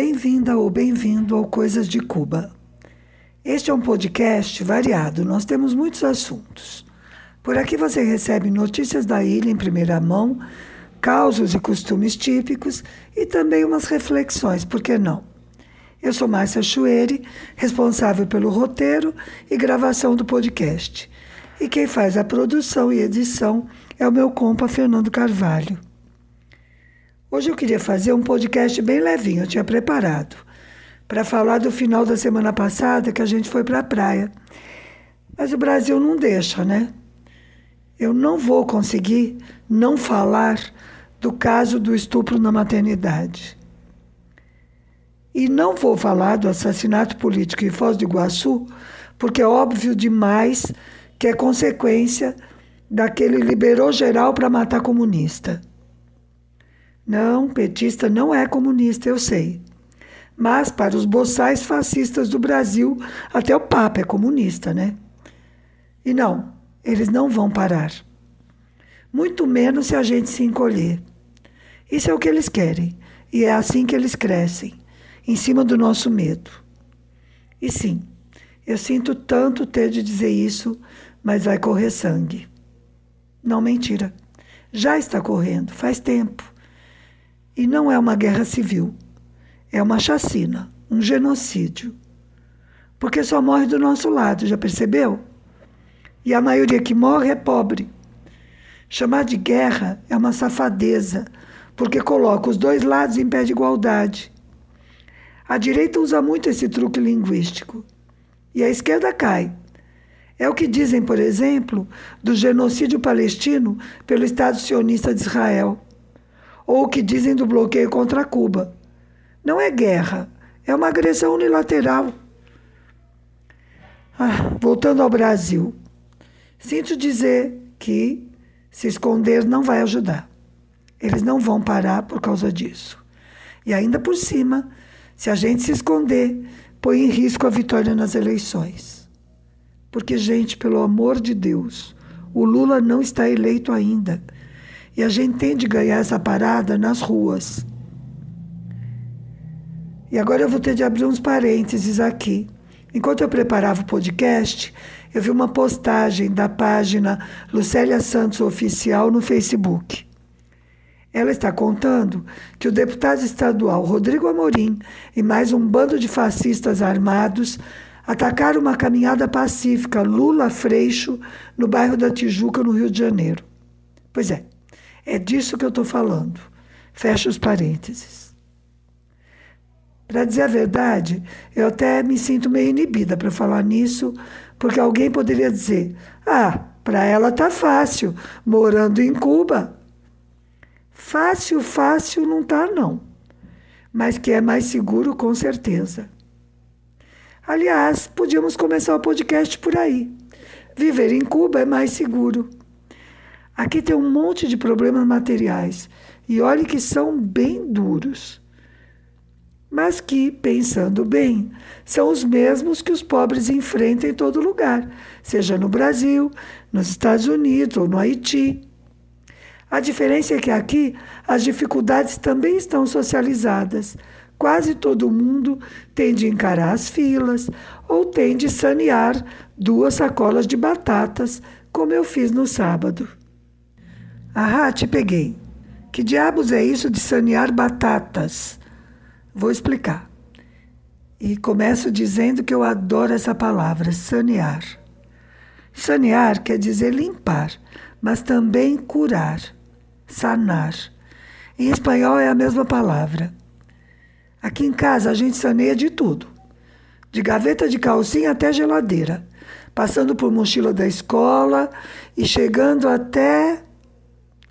Bem-vinda ou bem-vindo ao Coisas de Cuba. Este é um podcast variado, nós temos muitos assuntos. Por aqui você recebe notícias da ilha em primeira mão, causos e costumes típicos e também umas reflexões, por que não? Eu sou Márcia Chueri, responsável pelo roteiro e gravação do podcast. E quem faz a produção e edição é o meu compa Fernando Carvalho. Hoje eu queria fazer um podcast bem levinho, eu tinha preparado, para falar do final da semana passada que a gente foi para a praia. Mas o Brasil não deixa, né? Eu não vou conseguir não falar do caso do estupro na maternidade. E não vou falar do assassinato político em Foz do Iguaçu, porque é óbvio demais que é consequência daquele liberou geral para matar comunista. Não, petista não é comunista, eu sei. Mas para os boçais fascistas do Brasil, até o Papa é comunista, né? E não, eles não vão parar. Muito menos se a gente se encolher. Isso é o que eles querem, e é assim que eles crescem em cima do nosso medo. E sim, eu sinto tanto ter de dizer isso, mas vai correr sangue. Não, mentira. Já está correndo, faz tempo. E não é uma guerra civil, é uma chacina, um genocídio. Porque só morre do nosso lado, já percebeu? E a maioria que morre é pobre. Chamar de guerra é uma safadeza, porque coloca os dois lados em pé de igualdade. A direita usa muito esse truque linguístico e a esquerda cai. É o que dizem, por exemplo, do genocídio palestino pelo Estado sionista de Israel ou o que dizem do bloqueio contra Cuba. Não é guerra, é uma agressão unilateral. Ah, voltando ao Brasil, sinto dizer que se esconder não vai ajudar. Eles não vão parar por causa disso. E ainda por cima, se a gente se esconder, põe em risco a vitória nas eleições. Porque, gente, pelo amor de Deus, o Lula não está eleito ainda. E a gente tem de ganhar essa parada nas ruas. E agora eu vou ter de abrir uns parênteses aqui. Enquanto eu preparava o podcast, eu vi uma postagem da página Lucélia Santos Oficial no Facebook. Ela está contando que o deputado estadual Rodrigo Amorim e mais um bando de fascistas armados atacaram uma caminhada pacífica Lula-Freixo no bairro da Tijuca, no Rio de Janeiro. Pois é, é disso que eu estou falando. Fecha os parênteses. Para dizer a verdade, eu até me sinto meio inibida para falar nisso, porque alguém poderia dizer: ah, para ela tá fácil, morando em Cuba. Fácil, fácil não tá, não. Mas que é mais seguro, com certeza. Aliás, podíamos começar o podcast por aí. Viver em Cuba é mais seguro. Aqui tem um monte de problemas materiais e olhe que são bem duros. Mas que, pensando bem, são os mesmos que os pobres enfrentam em todo lugar, seja no Brasil, nos Estados Unidos ou no Haiti. A diferença é que aqui as dificuldades também estão socializadas. Quase todo mundo tem de encarar as filas ou tem de sanear duas sacolas de batatas, como eu fiz no sábado. Ah, te peguei. Que diabos é isso de sanear batatas? Vou explicar. E começo dizendo que eu adoro essa palavra, sanear. Sanear quer dizer limpar, mas também curar, sanar. Em espanhol é a mesma palavra. Aqui em casa a gente saneia de tudo, de gaveta de calcinha até geladeira, passando por mochila da escola e chegando até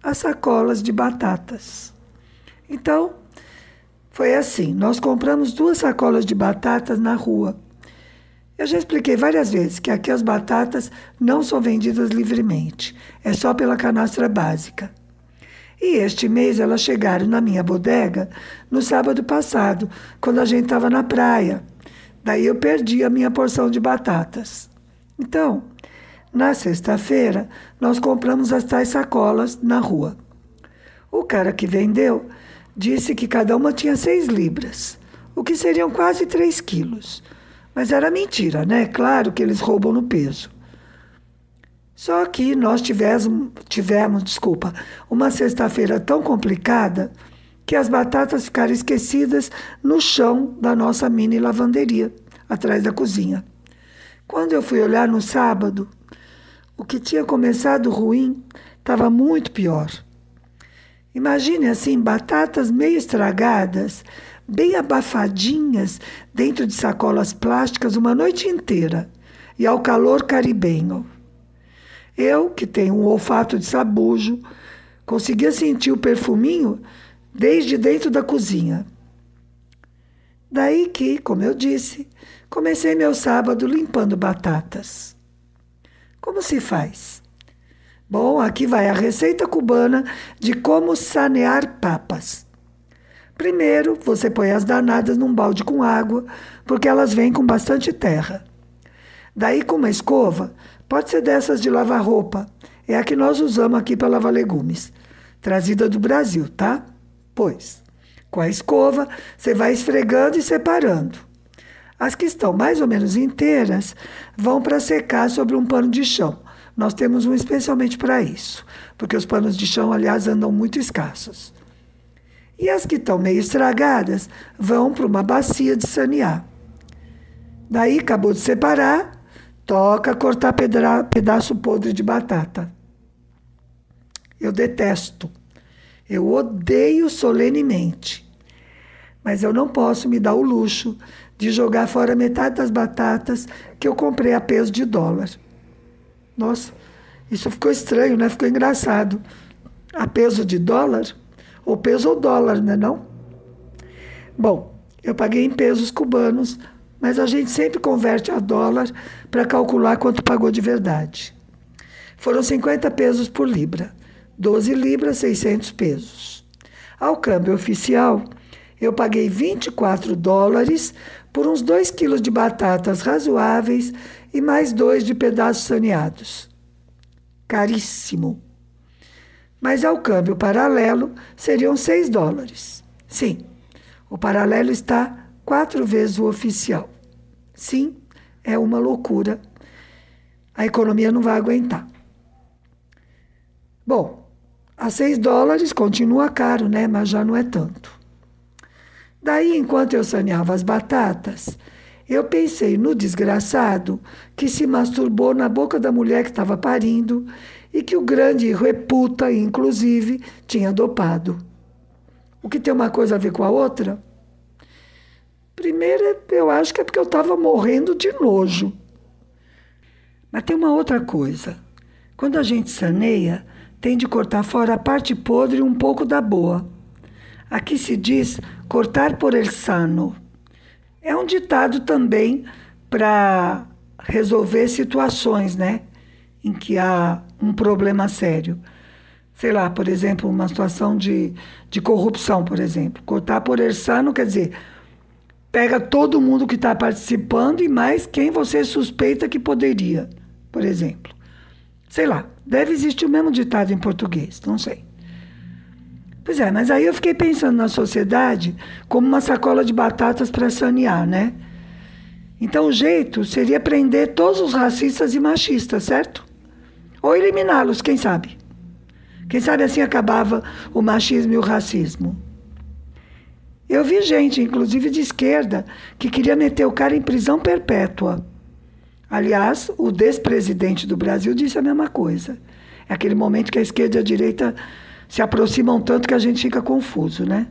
as sacolas de batatas. Então, foi assim: nós compramos duas sacolas de batatas na rua. Eu já expliquei várias vezes que aqui as batatas não são vendidas livremente, é só pela canastra básica. E este mês elas chegaram na minha bodega no sábado passado, quando a gente estava na praia. Daí eu perdi a minha porção de batatas. Então, na sexta-feira, nós compramos as tais sacolas na rua. O cara que vendeu disse que cada uma tinha seis libras, o que seriam quase 3 quilos. Mas era mentira, né? Claro que eles roubam no peso. Só que nós tivemos, tivemos desculpa, uma sexta-feira tão complicada que as batatas ficaram esquecidas no chão da nossa mini lavanderia, atrás da cozinha. Quando eu fui olhar no sábado, o que tinha começado ruim estava muito pior. Imagine assim, batatas meio estragadas, bem abafadinhas dentro de sacolas plásticas uma noite inteira e ao calor caribenho. Eu, que tenho um olfato de sabujo, conseguia sentir o perfuminho desde dentro da cozinha. Daí que, como eu disse, comecei meu sábado limpando batatas. Como se faz? Bom, aqui vai a receita cubana de como sanear papas. Primeiro, você põe as danadas num balde com água, porque elas vêm com bastante terra. Daí, com uma escova, pode ser dessas de lavar roupa, é a que nós usamos aqui para lavar legumes, trazida do Brasil, tá? Pois, com a escova, você vai esfregando e separando. As que estão mais ou menos inteiras vão para secar sobre um pano de chão. Nós temos um especialmente para isso, porque os panos de chão, aliás, andam muito escassos. E as que estão meio estragadas vão para uma bacia de sanear. Daí acabou de separar, toca cortar pedra, pedaço podre de batata. Eu detesto. Eu odeio solenemente. Mas eu não posso me dar o luxo de jogar fora metade das batatas que eu comprei a peso de dólar. Nossa, isso ficou estranho, né? Ficou engraçado. A peso de dólar? ou peso ou dólar, né não? Bom, eu paguei em pesos cubanos, mas a gente sempre converte a dólar para calcular quanto pagou de verdade. Foram 50 pesos por libra, 12 libras, 600 pesos. Ao câmbio oficial, eu paguei 24 dólares por uns 2 quilos de batatas razoáveis e mais dois de pedaços saneados. Caríssimo mas ao câmbio paralelo seriam 6 dólares. Sim, o paralelo está quatro vezes o oficial. Sim, é uma loucura. A economia não vai aguentar. Bom, a 6 dólares continua caro, né? Mas já não é tanto. Daí, enquanto eu saneava as batatas, eu pensei no desgraçado que se masturbou na boca da mulher que estava parindo e que o grande reputa, inclusive, tinha dopado. O que tem uma coisa a ver com a outra? Primeiro, eu acho que é porque eu estava morrendo de nojo. Mas tem uma outra coisa. Quando a gente saneia, tem de cortar fora a parte podre e um pouco da boa. Aqui se diz cortar por el sano. É um ditado também para resolver situações, né? Em que há um problema sério. Sei lá, por exemplo, uma situação de, de corrupção, por exemplo. Cortar por Ersano quer dizer, pega todo mundo que está participando e mais quem você suspeita que poderia, por exemplo. Sei lá, deve existir o mesmo ditado em português, não sei. Pois é, mas aí eu fiquei pensando na sociedade como uma sacola de batatas para sanear, né? Então o jeito seria prender todos os racistas e machistas, certo? Ou eliminá-los, quem sabe? Quem sabe assim acabava o machismo e o racismo. Eu vi gente, inclusive de esquerda, que queria meter o cara em prisão perpétua. Aliás, o despresidente do Brasil disse a mesma coisa. É aquele momento que a esquerda e a direita se aproximam tanto que a gente fica confuso, né?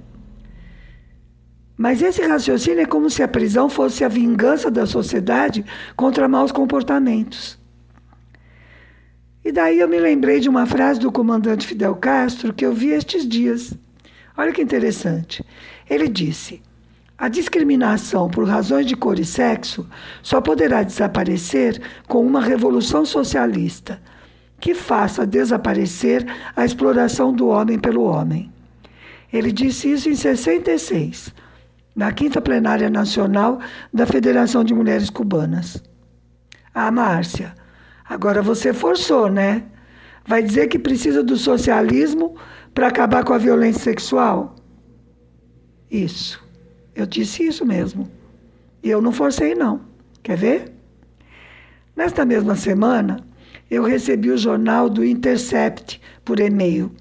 Mas esse raciocínio é como se a prisão fosse a vingança da sociedade contra maus comportamentos. E daí eu me lembrei de uma frase do comandante Fidel Castro que eu vi estes dias. Olha que interessante. Ele disse: a discriminação por razões de cor e sexo só poderá desaparecer com uma revolução socialista que faça desaparecer a exploração do homem pelo homem. Ele disse isso em 66, na quinta plenária nacional da Federação de Mulheres Cubanas. Ah, Márcia, Agora você forçou, né? Vai dizer que precisa do socialismo para acabar com a violência sexual? Isso. Eu disse isso mesmo. E eu não forcei, não. Quer ver? Nesta mesma semana, eu recebi o jornal do Intercept por e-mail,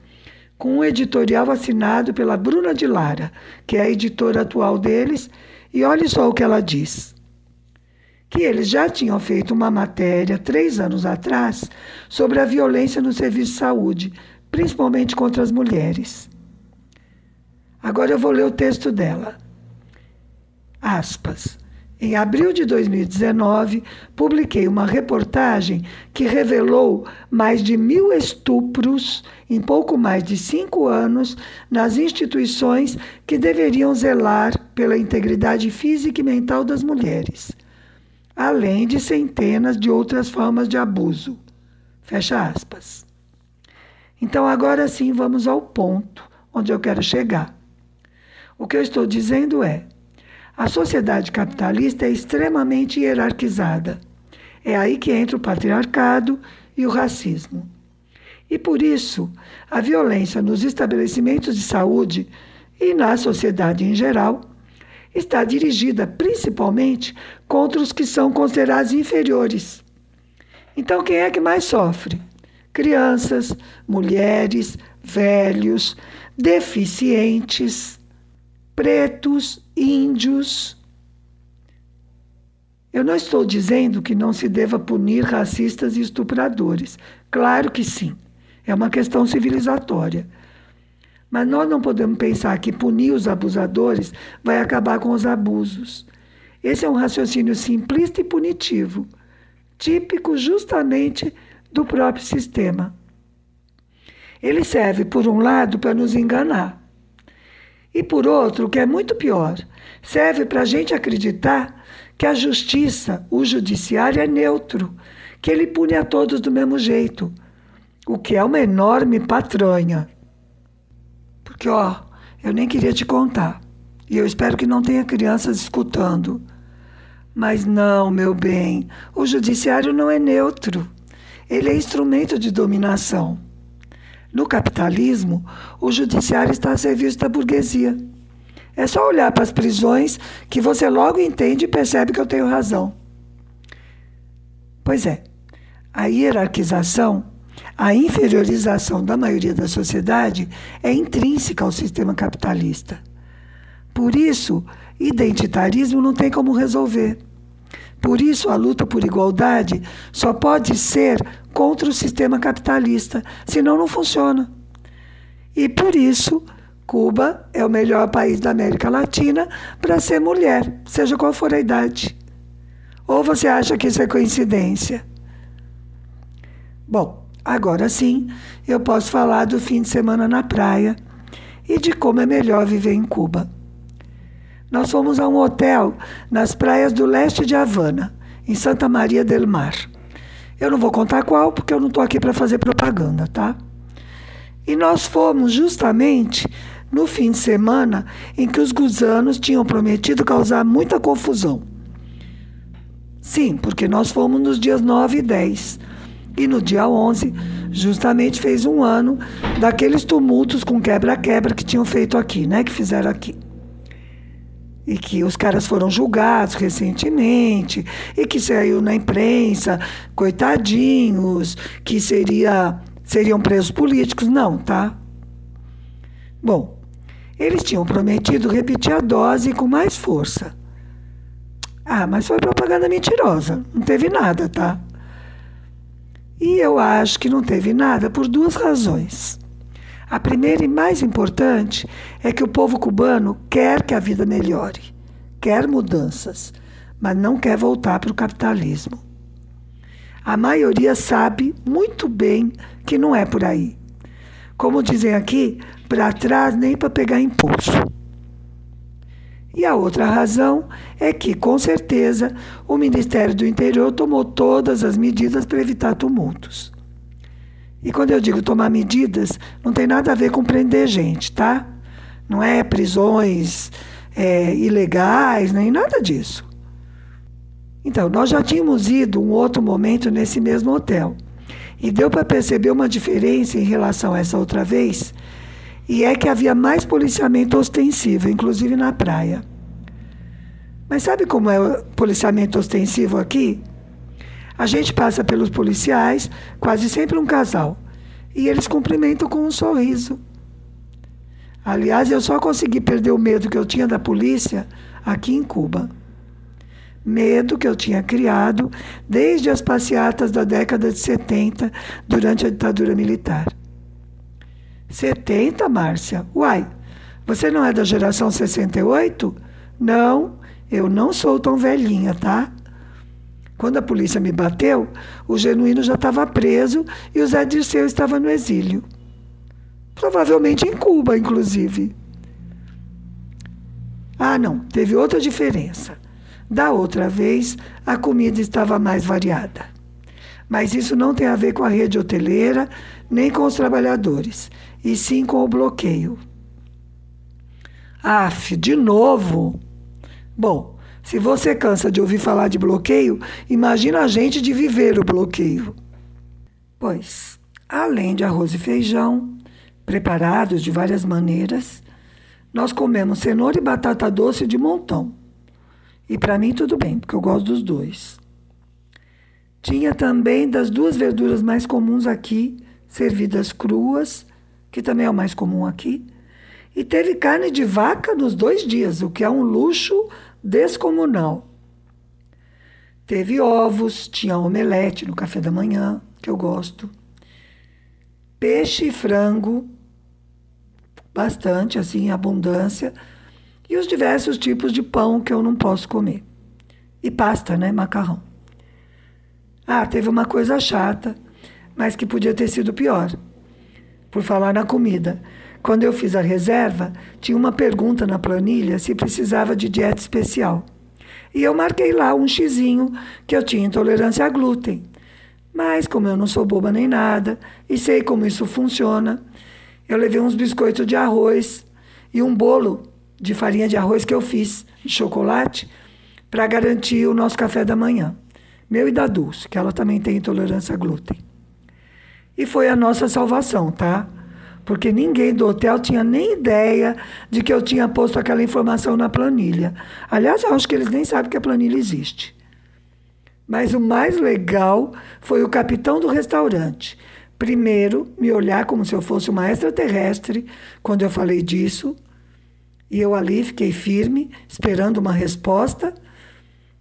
com um editorial assinado pela Bruna de Lara, que é a editora atual deles, e olhe só o que ela diz. Que eles já tinham feito uma matéria três anos atrás sobre a violência no serviço de saúde, principalmente contra as mulheres. Agora eu vou ler o texto dela. Aspas. Em abril de 2019, publiquei uma reportagem que revelou mais de mil estupros em pouco mais de cinco anos nas instituições que deveriam zelar pela integridade física e mental das mulheres, além de centenas de outras formas de abuso. Fecha aspas. Então, agora sim, vamos ao ponto onde eu quero chegar. O que eu estou dizendo é a sociedade capitalista é extremamente hierarquizada. É aí que entra o patriarcado e o racismo. E por isso, a violência nos estabelecimentos de saúde e na sociedade em geral está dirigida principalmente contra os que são considerados inferiores. Então, quem é que mais sofre? Crianças, mulheres, velhos, deficientes pretos, índios. Eu não estou dizendo que não se deva punir racistas e estupradores. Claro que sim. É uma questão civilizatória. Mas nós não podemos pensar que punir os abusadores vai acabar com os abusos. Esse é um raciocínio simplista e punitivo, típico justamente do próprio sistema. Ele serve, por um lado, para nos enganar e por outro, que é muito pior, serve para a gente acreditar que a justiça, o judiciário é neutro, que ele pune a todos do mesmo jeito, o que é uma enorme patranha. Porque, ó, eu nem queria te contar, e eu espero que não tenha crianças escutando. Mas não, meu bem, o judiciário não é neutro. Ele é instrumento de dominação. No capitalismo, o judiciário está a serviço da burguesia. É só olhar para as prisões que você logo entende e percebe que eu tenho razão. Pois é, a hierarquização, a inferiorização da maioria da sociedade é intrínseca ao sistema capitalista. Por isso, identitarismo não tem como resolver. Por isso, a luta por igualdade só pode ser contra o sistema capitalista, senão não funciona. E por isso, Cuba é o melhor país da América Latina para ser mulher, seja qual for a idade. Ou você acha que isso é coincidência? Bom, agora sim, eu posso falar do fim de semana na praia e de como é melhor viver em Cuba. Nós fomos a um hotel nas praias do leste de Havana, em Santa Maria del Mar. Eu não vou contar qual, porque eu não estou aqui para fazer propaganda, tá? E nós fomos justamente no fim de semana em que os gusanos tinham prometido causar muita confusão. Sim, porque nós fomos nos dias 9 e 10. E no dia 11, justamente fez um ano daqueles tumultos com quebra-quebra que tinham feito aqui, né? Que fizeram aqui e que os caras foram julgados recentemente e que saiu na imprensa, coitadinhos, que seria, seriam presos políticos. Não, tá? Bom, eles tinham prometido repetir a dose com mais força. Ah, mas foi propaganda mentirosa. Não teve nada, tá? E eu acho que não teve nada por duas razões. A primeira e mais importante é que o povo cubano quer que a vida melhore, quer mudanças, mas não quer voltar para o capitalismo. A maioria sabe muito bem que não é por aí. Como dizem aqui, para trás nem para pegar impulso. E a outra razão é que, com certeza, o Ministério do Interior tomou todas as medidas para evitar tumultos. E quando eu digo tomar medidas, não tem nada a ver com prender gente, tá? Não é prisões é, ilegais, nem nada disso. Então, nós já tínhamos ido um outro momento nesse mesmo hotel. E deu para perceber uma diferença em relação a essa outra vez, e é que havia mais policiamento ostensivo, inclusive na praia. Mas sabe como é o policiamento ostensivo aqui? A gente passa pelos policiais, quase sempre um casal, e eles cumprimentam com um sorriso. Aliás, eu só consegui perder o medo que eu tinha da polícia aqui em Cuba. Medo que eu tinha criado desde as passeatas da década de 70, durante a ditadura militar. 70, Márcia? Uai, você não é da geração 68? Não, eu não sou tão velhinha, tá? Quando a polícia me bateu, o genuíno já estava preso e o Zé Dirceu estava no exílio. Provavelmente em Cuba, inclusive. Ah, não, teve outra diferença. Da outra vez, a comida estava mais variada. Mas isso não tem a ver com a rede hoteleira, nem com os trabalhadores, e sim com o bloqueio. Af, de novo? Bom, se você cansa de ouvir falar de bloqueio, imagina a gente de viver o bloqueio. Pois, além de arroz e feijão, preparados de várias maneiras, nós comemos cenoura e batata doce de montão. E para mim tudo bem, porque eu gosto dos dois. Tinha também das duas verduras mais comuns aqui, servidas cruas, que também é o mais comum aqui, e teve carne de vaca nos dois dias, o que é um luxo descomunal. Teve ovos, tinha omelete no café da manhã, que eu gosto. Peixe e frango, bastante, assim, em abundância. E os diversos tipos de pão que eu não posso comer. E pasta, né? Macarrão. Ah, teve uma coisa chata, mas que podia ter sido pior. Por falar na comida. Quando eu fiz a reserva, tinha uma pergunta na planilha se precisava de dieta especial. E eu marquei lá um xizinho que eu tinha intolerância a glúten. Mas, como eu não sou boba nem nada e sei como isso funciona, eu levei uns biscoitos de arroz e um bolo de farinha de arroz que eu fiz de chocolate para garantir o nosso café da manhã. Meu e da Dulce, que ela também tem intolerância a glúten. E foi a nossa salvação, tá? Porque ninguém do hotel tinha nem ideia de que eu tinha posto aquela informação na planilha. Aliás, eu acho que eles nem sabem que a planilha existe. Mas o mais legal foi o capitão do restaurante. Primeiro, me olhar como se eu fosse uma extraterrestre quando eu falei disso. E eu ali fiquei firme, esperando uma resposta.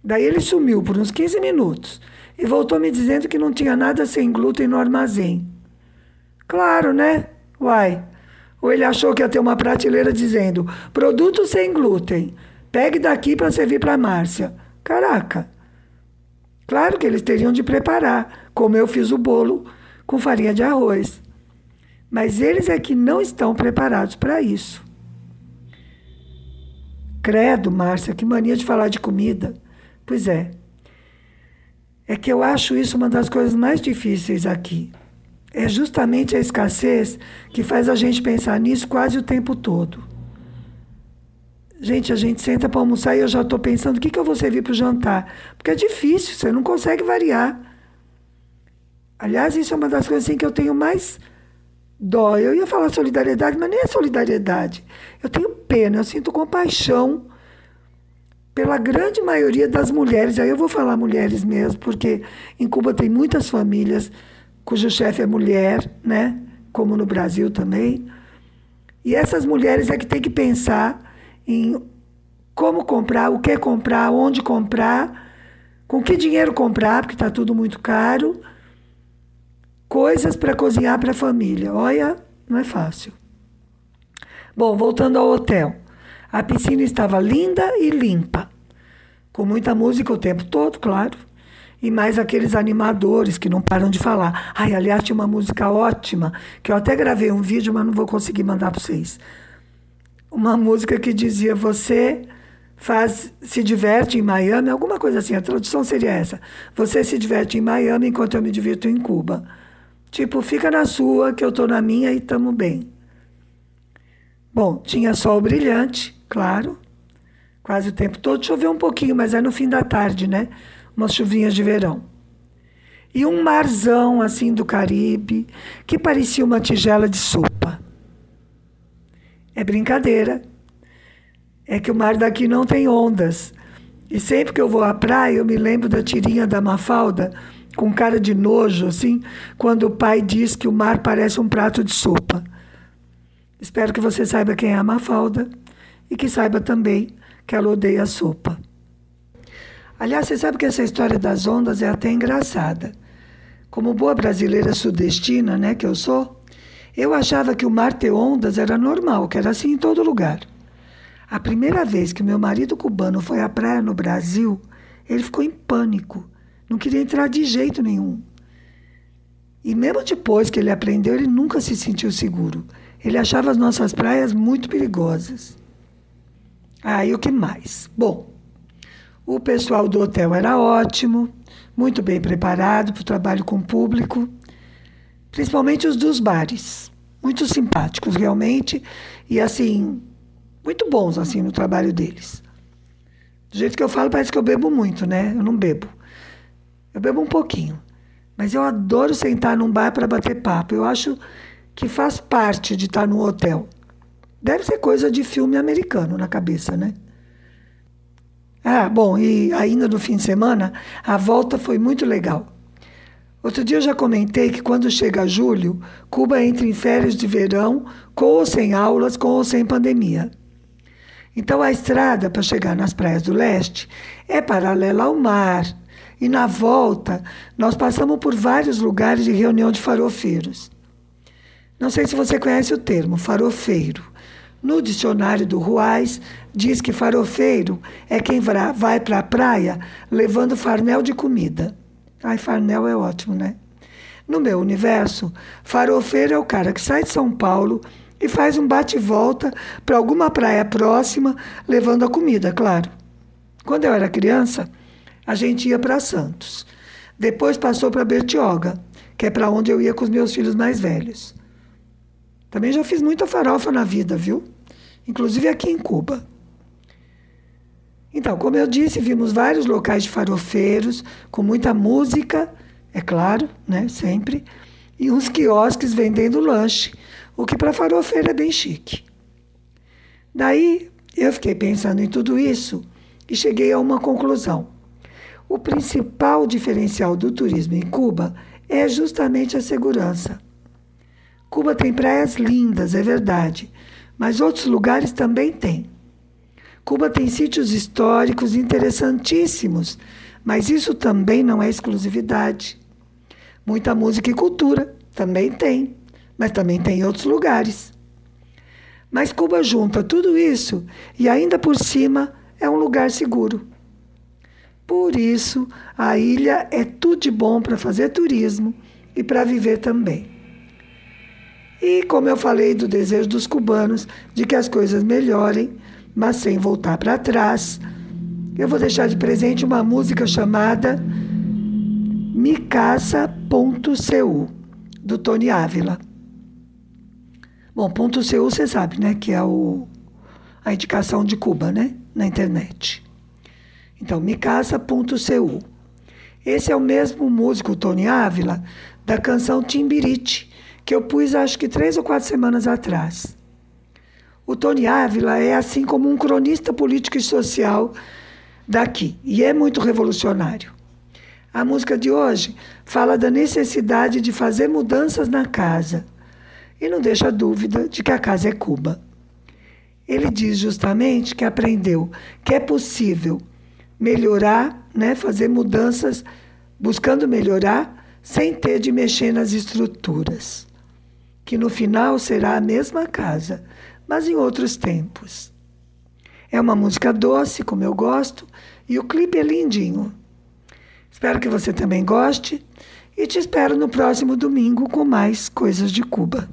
Daí ele sumiu por uns 15 minutos e voltou me dizendo que não tinha nada sem glúten no armazém. Claro, né? Uai. Ou ele achou que ia ter uma prateleira dizendo: produto sem glúten. Pegue daqui para servir para Márcia. Caraca. Claro que eles teriam de preparar, como eu fiz o bolo com farinha de arroz. Mas eles é que não estão preparados para isso. Credo, Márcia, que mania de falar de comida. Pois é. É que eu acho isso uma das coisas mais difíceis aqui é justamente a escassez que faz a gente pensar nisso quase o tempo todo. Gente, a gente senta para almoçar e eu já estou pensando o que, que eu vou servir para o jantar. Porque é difícil, você não consegue variar. Aliás, isso é uma das coisas assim, que eu tenho mais dó. Eu ia falar solidariedade, mas nem é solidariedade. Eu tenho pena, eu sinto compaixão pela grande maioria das mulheres. Aí eu vou falar mulheres mesmo, porque em Cuba tem muitas famílias cujo chefe é mulher, né? como no Brasil também. E essas mulheres é que têm que pensar em como comprar, o que comprar, onde comprar, com que dinheiro comprar, porque está tudo muito caro. Coisas para cozinhar para a família. Olha, não é fácil. Bom, voltando ao hotel. A piscina estava linda e limpa, com muita música o tempo todo, claro e mais aqueles animadores que não param de falar. Ai, aliás, tinha uma música ótima, que eu até gravei um vídeo, mas não vou conseguir mandar para vocês. Uma música que dizia: Você faz, se diverte em Miami, alguma coisa assim, a tradução seria essa. Você se diverte em Miami enquanto eu me divirto em Cuba. Tipo, fica na sua, que eu estou na minha e estamos bem. Bom, tinha sol brilhante, claro, quase o tempo todo. Choveu um pouquinho, mas é no fim da tarde, né? Umas chuvinhas de verão. E um marzão assim do Caribe, que parecia uma tigela de sopa. É brincadeira. É que o mar daqui não tem ondas. E sempre que eu vou à praia, eu me lembro da tirinha da Mafalda, com cara de nojo, assim, quando o pai diz que o mar parece um prato de sopa. Espero que você saiba quem é a Mafalda e que saiba também que ela odeia sopa. Aliás, você sabe que essa história das ondas é até engraçada. Como boa brasileira sudestina, né, que eu sou, eu achava que o mar ter ondas era normal, que era assim em todo lugar. A primeira vez que meu marido cubano foi à praia no Brasil, ele ficou em pânico. Não queria entrar de jeito nenhum. E mesmo depois que ele aprendeu, ele nunca se sentiu seguro. Ele achava as nossas praias muito perigosas. Ah, e o que mais? Bom, o pessoal do hotel era ótimo, muito bem preparado para o trabalho com o público, principalmente os dos bares. Muito simpáticos, realmente, e assim, muito bons assim no trabalho deles. Do jeito que eu falo, parece que eu bebo muito, né? Eu não bebo. Eu bebo um pouquinho. Mas eu adoro sentar num bar para bater papo. Eu acho que faz parte de estar no hotel. Deve ser coisa de filme americano na cabeça, né? Ah, bom, e ainda no fim de semana, a volta foi muito legal. Outro dia eu já comentei que quando chega julho, Cuba entra em férias de verão, com ou sem aulas, com ou sem pandemia. Então a estrada para chegar nas praias do leste é paralela ao mar. E na volta, nós passamos por vários lugares de reunião de farofeiros. Não sei se você conhece o termo, farofeiro. No dicionário do Ruais, diz que farofeiro é quem vai para a praia levando farnel de comida. Ai, farnel é ótimo, né? No meu universo, farofeiro é o cara que sai de São Paulo e faz um bate-volta para alguma praia próxima, levando a comida, claro. Quando eu era criança, a gente ia para Santos. Depois passou para Bertioga, que é para onde eu ia com os meus filhos mais velhos. Também já fiz muita farofa na vida, viu? Inclusive aqui em Cuba. Então, como eu disse, vimos vários locais de farofeiros, com muita música, é claro, né? Sempre, e uns quiosques vendendo lanche, o que para farofeiro é bem chique. Daí eu fiquei pensando em tudo isso e cheguei a uma conclusão. O principal diferencial do turismo em Cuba é justamente a segurança. Cuba tem praias lindas, é verdade, mas outros lugares também têm. Cuba tem sítios históricos interessantíssimos, mas isso também não é exclusividade. Muita música e cultura também tem, mas também tem em outros lugares. Mas Cuba junta tudo isso e ainda por cima é um lugar seguro. Por isso, a ilha é tudo de bom para fazer turismo e para viver também. E como eu falei do desejo dos cubanos de que as coisas melhorem, mas sem voltar para trás, eu vou deixar de presente uma música chamada Micasa.cu, do Tony Ávila. Bom, ponto .cu você sabe, né, que é o, a indicação de Cuba, né, na internet. Então, Micasa.cu. Esse é o mesmo músico, Tony Ávila, da canção Timbirite, que eu pus acho que três ou quatro semanas atrás. O Tony Ávila é assim como um cronista político e social daqui, e é muito revolucionário. A música de hoje fala da necessidade de fazer mudanças na casa e não deixa dúvida de que a casa é Cuba. Ele diz justamente que aprendeu que é possível melhorar, né, fazer mudanças buscando melhorar sem ter de mexer nas estruturas que no final será a mesma casa, mas em outros tempos. É uma música doce, como eu gosto, e o clipe é lindinho. Espero que você também goste e te espero no próximo domingo com mais coisas de Cuba.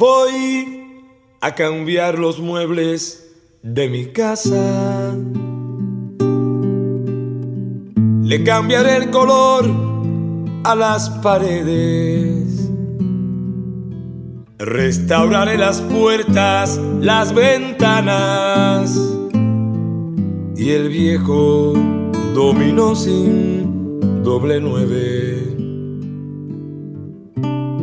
Voy a cambiar los muebles de mi casa. Le cambiaré el color a las paredes. Restauraré las puertas, las ventanas y el viejo dominó sin doble nueve.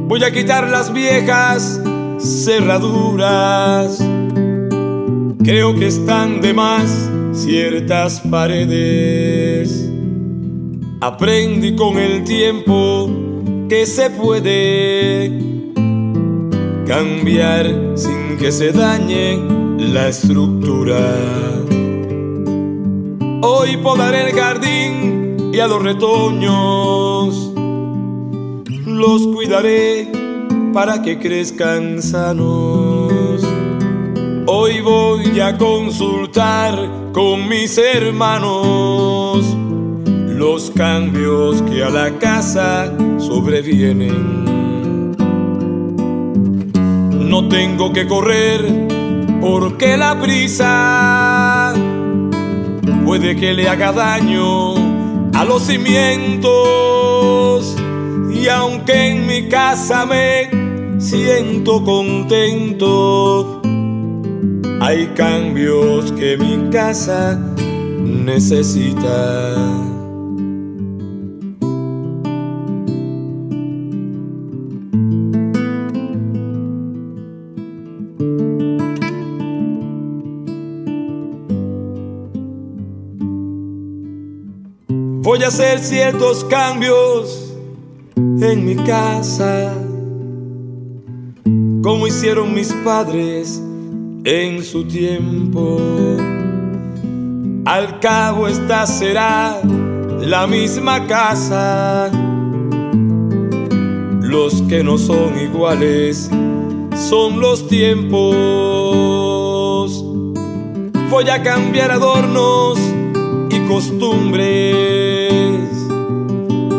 Voy a quitar las viejas cerraduras. Creo que están de más ciertas paredes. Aprendí con el tiempo que se puede cambiar sin que se dañe la estructura. Hoy podaré el jardín y a los retoños los cuidaré para que crezcan sanos. Hoy voy a consultar con mis hermanos los cambios que a la casa sobrevienen. No tengo que correr porque la prisa puede que le haga daño a los cimientos. Y aunque en mi casa me siento contento, hay cambios que mi casa necesita. Hacer ciertos cambios en mi casa, como hicieron mis padres en su tiempo. Al cabo esta será la misma casa. Los que no son iguales son los tiempos. Voy a cambiar adornos y costumbres.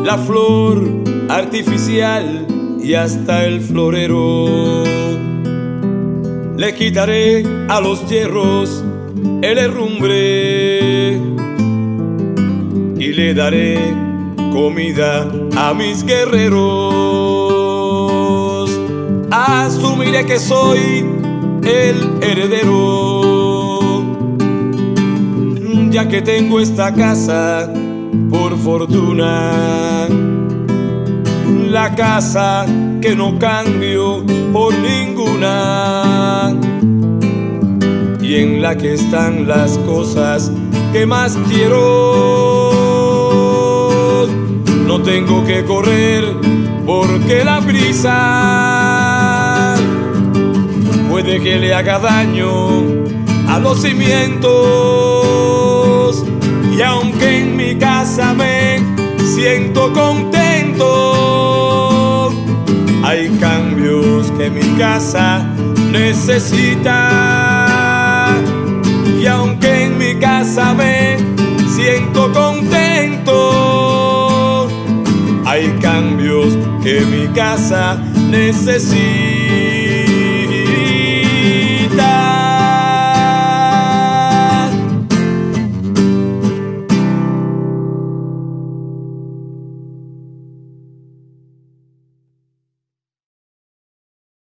La flor artificial y hasta el florero le quitaré a los hierros el herrumbre y le daré comida a mis guerreros. Asumiré que soy el heredero, ya que tengo esta casa fortuna. La casa que no cambio por ninguna y en la que están las cosas que más quiero. No tengo que correr porque la prisa puede que le haga daño a los cimientos y aunque en mi casa me siento contento, hay cambios que mi casa necesita. Y aunque en mi casa me siento contento, hay cambios que mi casa necesita.